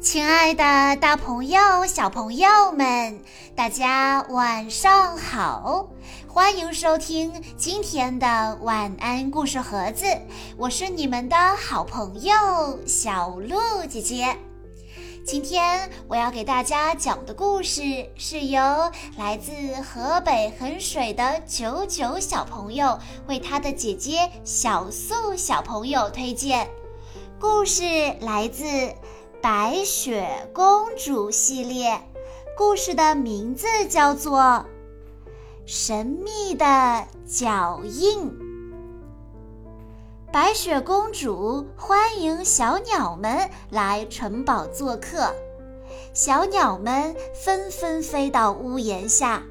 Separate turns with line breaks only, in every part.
亲爱的，大朋友、小朋友们，大家晚上好！欢迎收听今天的晚安故事盒子，我是你们的好朋友小鹿姐姐。今天我要给大家讲的故事是由来自河北衡水的九九小朋友为他的姐姐小素小朋友推荐。故事来自。白雪公主系列故事的名字叫做《神秘的脚印》。白雪公主欢迎小鸟们来城堡做客，小鸟们纷纷飞到屋檐下。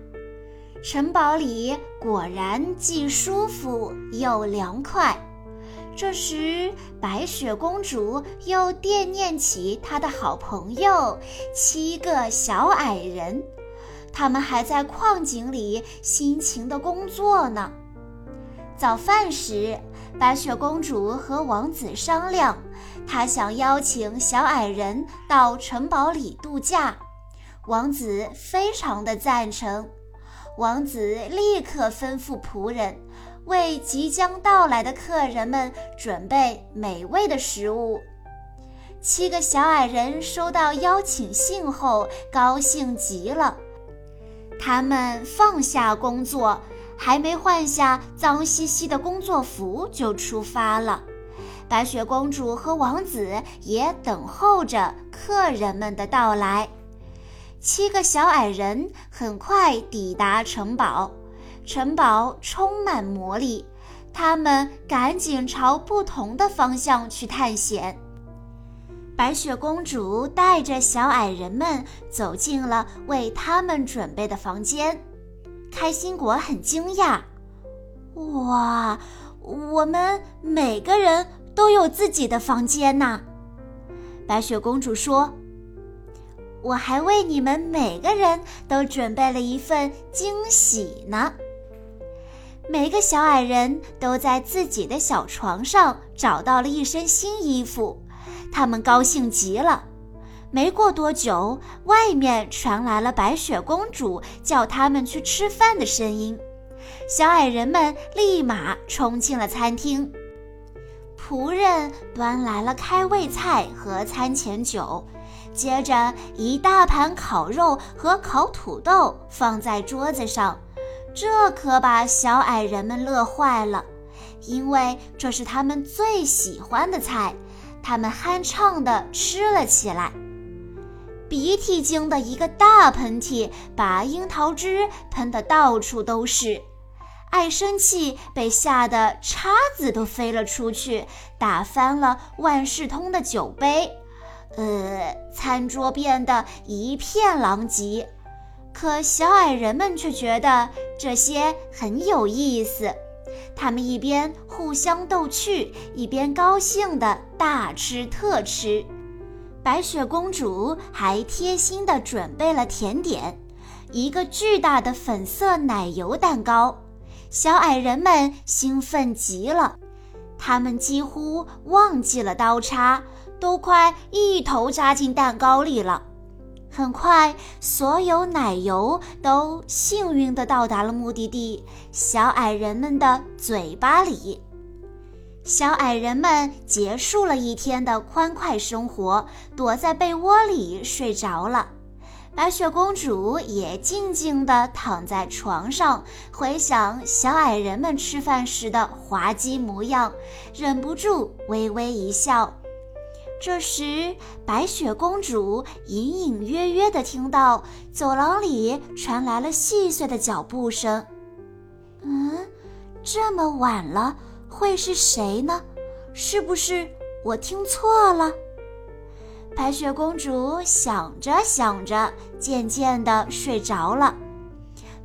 城堡里果然既舒服又凉快。这时，白雪公主又惦念起她的好朋友七个小矮人，他们还在矿井里辛勤地工作呢。早饭时，白雪公主和王子商量，她想邀请小矮人到城堡里度假。王子非常的赞成，王子立刻吩咐仆人。为即将到来的客人们准备美味的食物。七个小矮人收到邀请信后，高兴极了。他们放下工作，还没换下脏兮兮的工作服就出发了。白雪公主和王子也等候着客人们的到来。七个小矮人很快抵达城堡。城堡充满魔力，他们赶紧朝不同的方向去探险。白雪公主带着小矮人们走进了为他们准备的房间。开心果很惊讶：“哇，我们每个人都有自己的房间呐！”白雪公主说：“我还为你们每个人都准备了一份惊喜呢。”每个小矮人都在自己的小床上找到了一身新衣服，他们高兴极了。没过多久，外面传来了白雪公主叫他们去吃饭的声音。小矮人们立马冲进了餐厅，仆人端来了开胃菜和餐前酒，接着一大盘烤肉和烤土豆放在桌子上。这可把小矮人们乐坏了，因为这是他们最喜欢的菜。他们酣畅地吃了起来，鼻涕精的一个大喷嚏把樱桃汁喷得到处都是，爱生气被吓得叉子都飞了出去，打翻了万事通的酒杯，呃，餐桌变得一片狼藉。可小矮人们却觉得这些很有意思，他们一边互相逗趣，一边高兴地大吃特吃。白雪公主还贴心地准备了甜点，一个巨大的粉色奶油蛋糕。小矮人们兴奋极了，他们几乎忘记了刀叉，都快一头扎进蛋糕里了。很快，所有奶油都幸运地到达了目的地——小矮人们的嘴巴里。小矮人们结束了一天的欢快生活，躲在被窝里睡着了。白雪公主也静静地躺在床上，回想小矮人们吃饭时的滑稽模样，忍不住微微一笑。这时，白雪公主隐隐约约地听到走廊里传来了细碎的脚步声。嗯，这么晚了，会是谁呢？是不是我听错了？白雪公主想着想着，渐渐地睡着了。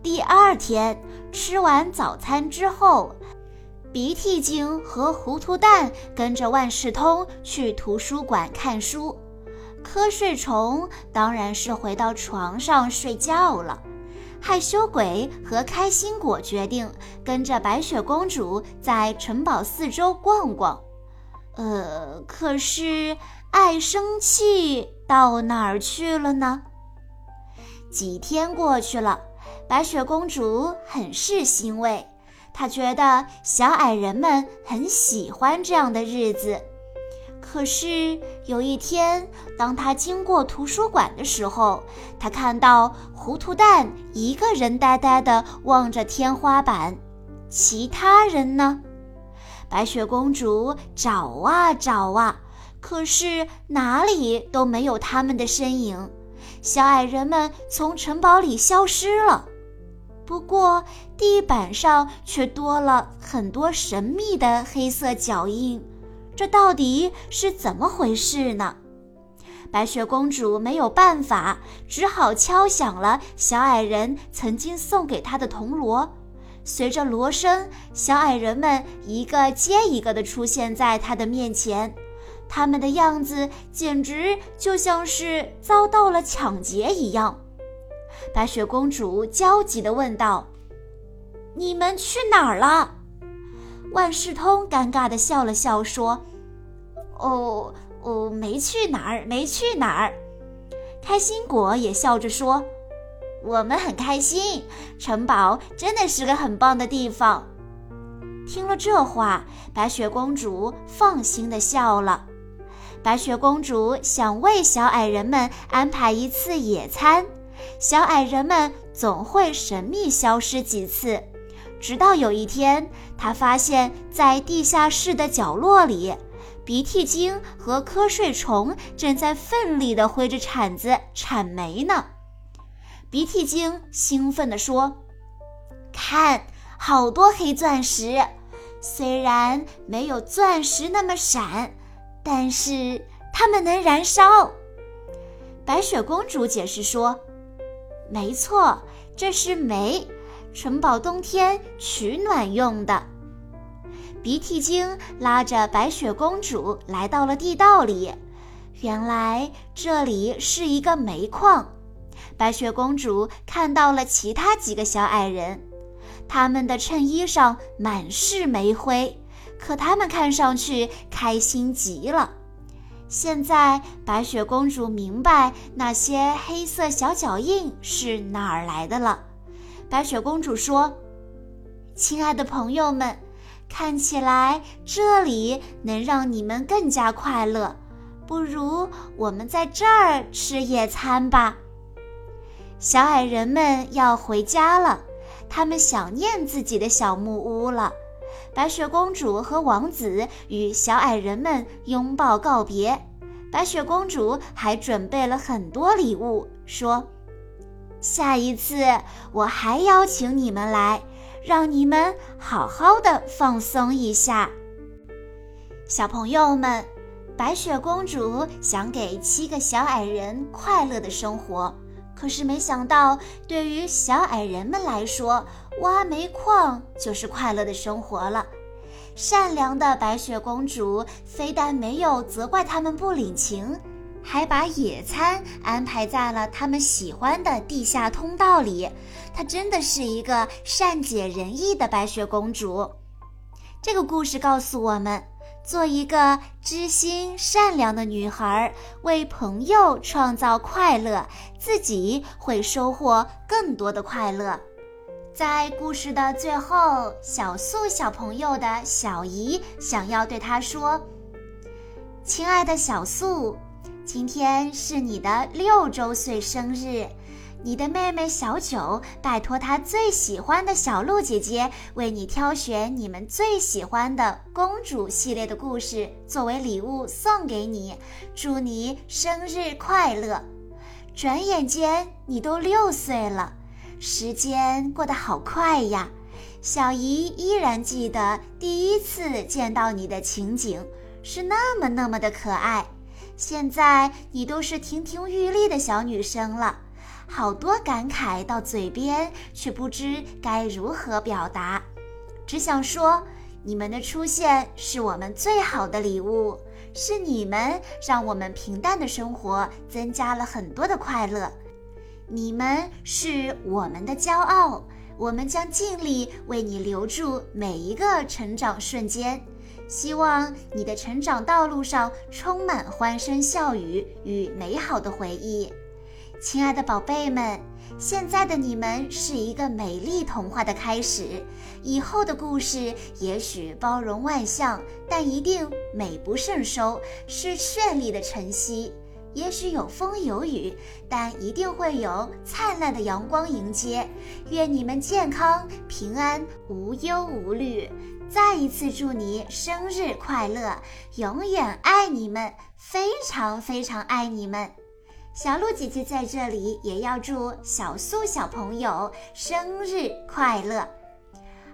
第二天吃完早餐之后。鼻涕精和糊涂蛋跟着万事通去图书馆看书，瞌睡虫当然是回到床上睡觉了。害羞鬼和开心果决定跟着白雪公主在城堡四周逛逛。呃，可是爱生气到哪儿去了呢？几天过去了，白雪公主很是欣慰，他觉得小矮人们很喜欢这样的日子。可是有一天，当他经过图书馆的时候，他看到糊涂蛋一个人呆呆地望着天花板，其他人呢？白雪公主找啊找啊，可是哪里都没有他们的身影。小矮人们从城堡里消失了，不过地板上却多了很多神秘的黑色脚印。这到底是怎么回事呢？白雪公主没有办法，只好敲响了小矮人曾经送给她的铜锣。随着锣声，小矮人们一个接一个地出现在他的面前，他们的样子简直就像是遭到了抢劫一样。白雪公主焦急地问道：“你们去哪儿了？”万事通尴尬地笑了笑说：“哦哦，没去哪儿，没去哪儿。”开心果也笑着说。我们很开心，城堡真的是个很棒的地方。听了这话，白雪公主放心的笑了。白雪公主想为小矮人们安排一次野餐，小矮人们总会神秘消失几次，直到有一天，他发现，在地下室的角落里，鼻涕精和瞌睡虫正在奋力地挥着铲子铲煤呢。鼻涕精兴奋地说：“看，好多黑钻石，虽然没有钻石那么闪，但是它们能燃烧。”白雪公主解释说：“没错，这是煤，城堡冬天取暖用的。”鼻涕精拉着白雪公主来到了地道里，原来这里是一个煤矿。白雪公主看到了其他几个小矮人，他们的衬衣上满是煤灰，可他们看上去开心极了。现在，白雪公主明白那些黑色小脚印是哪儿来的了。白雪公主说：“亲爱的朋友们，看起来这里能让你们更加快乐，不如我们在这儿吃野餐吧。”小矮人们要回家了，他们想念自己的小木屋了。白雪公主和王子与小矮人们拥抱告别。白雪公主还准备了很多礼物，说：“下一次我还邀请你们来，让你们好好的放松一下。”小朋友们，白雪公主想给七个小矮人快乐的生活。可是没想到，对于小矮人们来说，挖煤矿就是快乐的生活了。善良的白雪公主非但没有责怪他们不领情，还把野餐安排在了他们喜欢的地下通道里。她真的是一个善解人意的白雪公主。这个故事告诉我们。做一个知心善良的女孩，为朋友创造快乐，自己会收获更多的快乐。在故事的最后，小素小朋友的小姨想要对她说：“亲爱的小素，今天是你的六周岁生日。”你的妹妹小九拜托她最喜欢的小鹿姐姐为你挑选你们最喜欢的公主系列的故事作为礼物送给你，祝你生日快乐！转眼间你都六岁了，时间过得好快呀！小姨依然记得第一次见到你的情景，是那么那么的可爱。现在你都是亭亭玉立的小女生了。好多感慨到嘴边，却不知该如何表达，只想说，你们的出现是我们最好的礼物，是你们让我们平淡的生活增加了很多的快乐，你们是我们的骄傲，我们将尽力为你留住每一个成长瞬间。希望你的成长道路上充满欢声笑语与美好的回忆。亲爱的宝贝们，现在的你们是一个美丽童话的开始，以后的故事也许包容万象，但一定美不胜收，是绚丽的晨曦。也许有风有雨，但一定会有灿烂的阳光迎接。愿你们健康平安，无忧无虑。再一次祝你生日快乐，永远爱你们，非常非常爱你们。小鹿姐姐在这里也要祝小苏小朋友生日快乐。